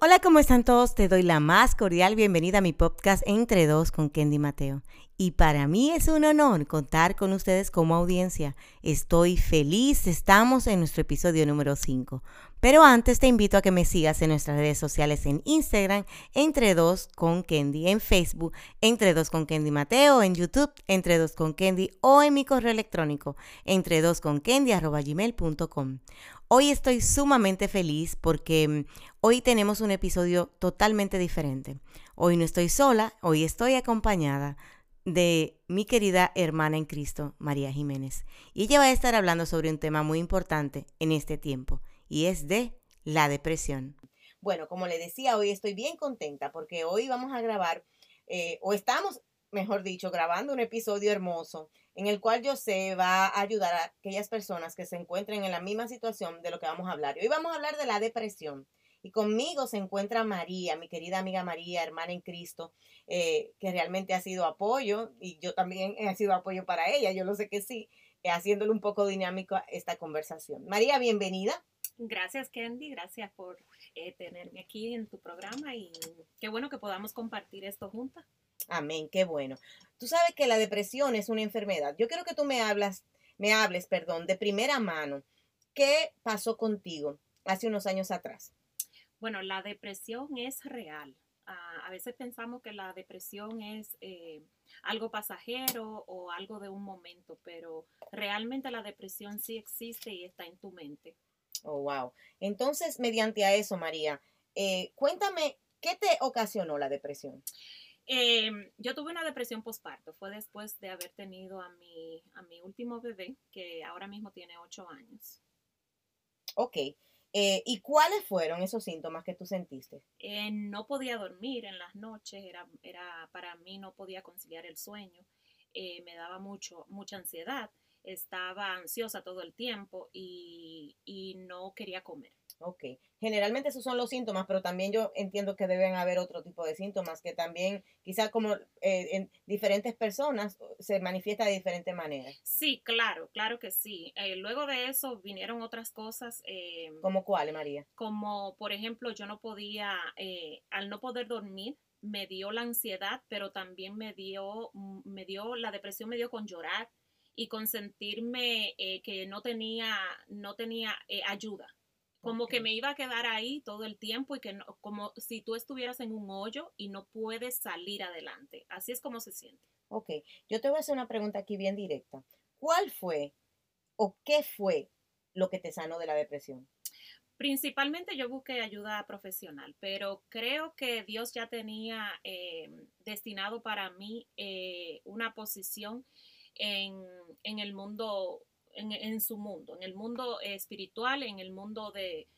Hola, ¿cómo están todos? Te doy la más cordial bienvenida a mi podcast Entre Dos con Kendi Mateo. Y para mí es un honor contar con ustedes como audiencia. Estoy feliz, estamos en nuestro episodio número 5. Pero antes te invito a que me sigas en nuestras redes sociales en Instagram, Entre Dos con Kendi, en Facebook, Entre Dos con Kendi Mateo, en YouTube, Entre Dos con Kendi o en mi correo electrónico, entre dos con gmail.com. Hoy estoy sumamente feliz porque mm, hoy tenemos un episodio totalmente diferente. Hoy no estoy sola, hoy estoy acompañada de mi querida hermana en Cristo, María Jiménez. Y ella va a estar hablando sobre un tema muy importante en este tiempo y es de la depresión. Bueno, como le decía, hoy estoy bien contenta porque hoy vamos a grabar, eh, o estamos, mejor dicho, grabando un episodio hermoso en el cual yo sé va a ayudar a aquellas personas que se encuentren en la misma situación de lo que vamos a hablar. Hoy vamos a hablar de la depresión. Y conmigo se encuentra María, mi querida amiga María, hermana en Cristo, eh, que realmente ha sido apoyo y yo también he sido apoyo para ella, yo lo sé que sí, haciéndole un poco dinámico esta conversación. María, bienvenida. Gracias, Candy, gracias por eh, tenerme aquí en tu programa y qué bueno que podamos compartir esto juntas. Amén, qué bueno. Tú sabes que la depresión es una enfermedad. Yo quiero que tú me hablas, me hables, perdón, de primera mano. ¿Qué pasó contigo hace unos años atrás? Bueno, la depresión es real. Ah, a veces pensamos que la depresión es eh, algo pasajero o algo de un momento, pero realmente la depresión sí existe y está en tu mente. Oh, wow. Entonces, mediante a eso, María, eh, cuéntame, ¿qué te ocasionó la depresión? Em, yo tuve una depresión postparto. Fue después de haber tenido a mi, a mi último bebé, que ahora mismo tiene ocho años. Ok. Eh, ¿Y cuáles fueron esos síntomas que tú sentiste? Eh, no podía dormir en las noches, era, era, para mí no podía conciliar el sueño, eh, me daba mucho, mucha ansiedad, estaba ansiosa todo el tiempo y, y no quería comer. Ok, generalmente esos son los síntomas, pero también yo entiendo que deben haber otro tipo de síntomas que también quizás como eh, en diferentes personas se manifiesta de diferente manera. Sí, claro, claro que sí. Eh, luego de eso vinieron otras cosas. Eh, ¿Como cuáles, María? Como, por ejemplo, yo no podía, al no poder dormir, me dio la ansiedad, pero también me dio, mm, me dio, la depresión me dio con llorar y con sentirme que no tenía, no tenía ayuda como que me iba a quedar ahí todo el tiempo y que no, como si tú estuvieras en un hoyo y no puedes salir adelante. Así es como se siente. Ok, yo te voy a hacer una pregunta aquí bien directa. ¿Cuál fue o qué fue lo que te sanó de la depresión? Principalmente yo busqué ayuda profesional, pero creo que Dios ya tenía eh, destinado para mí eh, una posición en, en el mundo en, su mundo, en el mundo espiritual, en el mundo de,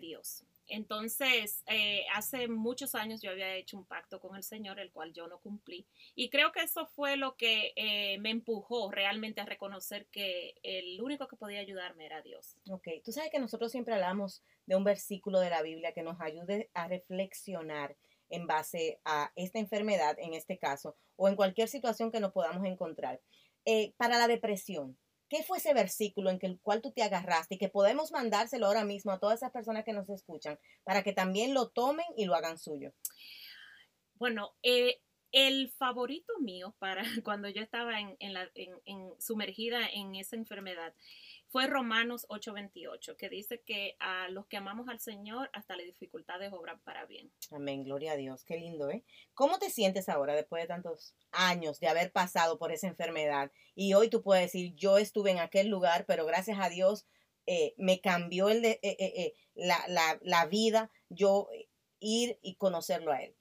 Dios. Entonces, eh, hace muchos años yo había hecho un pacto con el Señor, el cual yo no cumplí. Y creo que eso fue lo que eh, me empujó realmente a reconocer que el único que podía ayudarme era Dios. Ok, tú sabes que nosotros siempre hablamos de un versículo de la Biblia que nos ayude a reflexionar en base a esta enfermedad, en este caso, o en cualquier situación que nos podamos encontrar. Eh, para la depresión, ¿Qué fue ese versículo en el cual tú te agarraste y que podemos mandárselo ahora mismo a todas esas personas que nos escuchan para que también lo tomen y lo hagan suyo? Bueno, eh, el favorito mío para cuando yo estaba en, sumergida en esa enfermedad fue Romanos 8:28, que dice que a los que amamos al Señor, hasta las dificultades obran para bien. Amén, gloria a Dios, qué lindo, ¿eh? ¿Cómo te sientes ahora después de tantos años de haber pasado por esa enfermedad? Y hoy tú puedes decir, yo estuve en aquel lugar, pero gracias a Dios eh, me cambió el de, eh, eh, la, la, la vida, yo ir y conocerlo a Él.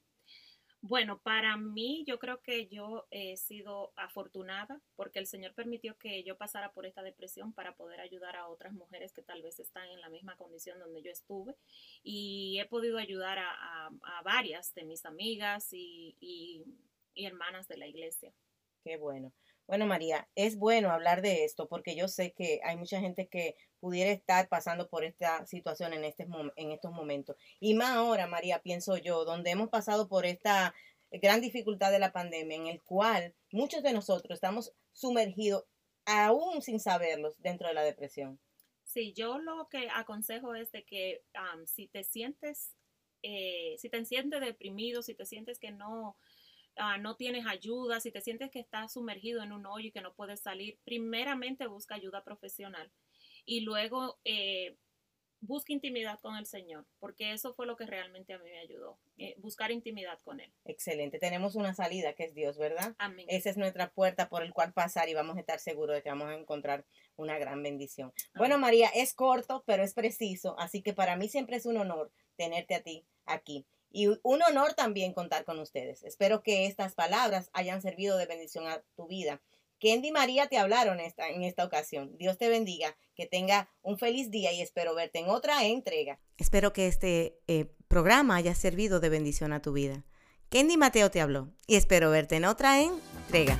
Bueno, para mí yo creo que yo he sido afortunada porque el Señor permitió que yo pasara por esta depresión para poder ayudar a otras mujeres que tal vez están en la misma condición donde yo estuve y he podido ayudar a, varias de mis amigas y, y hermanas de la iglesia. Qué bueno. Bueno, María, es bueno hablar de esto porque yo sé que hay mucha gente que pudiera estar pasando por esta situación en, este, en estos momentos. Y más ahora, María, pienso yo, donde hemos pasado por esta gran dificultad de la pandemia, en el cual muchos de nosotros estamos sumergidos, aún sin saberlos, dentro de la depresión. Sí, yo lo que aconsejo es de que si te sientes eh, si te sientes deprimido, si te sientes que no, ah, no tienes ayuda, si te sientes que estás sumergido en un hoyo y que no puedes salir, primeramente busca ayuda profesional y luego eh, busca intimidad con el Señor, porque eso fue lo que realmente a mí me ayudó, eh, buscar intimidad con Él. Excelente, tenemos una salida que es Dios, ¿verdad? Amén. Esa es nuestra puerta por el cual pasar y vamos a estar seguros de que vamos a encontrar una gran bendición. Bueno, María, es corto, pero es preciso, así que para mí siempre es un honor tenerte a ti aquí. Y un honor también contar con ustedes. Espero que estas palabras hayan servido de bendición a tu vida Kendi y María te hablaron esta, en esta ocasión. Dios te bendiga, que tenga un feliz día y espero verte en otra entrega. Espero que este eh, programa haya servido de bendición a tu vida. Kendi Mateo te habló y espero verte en otra entrega.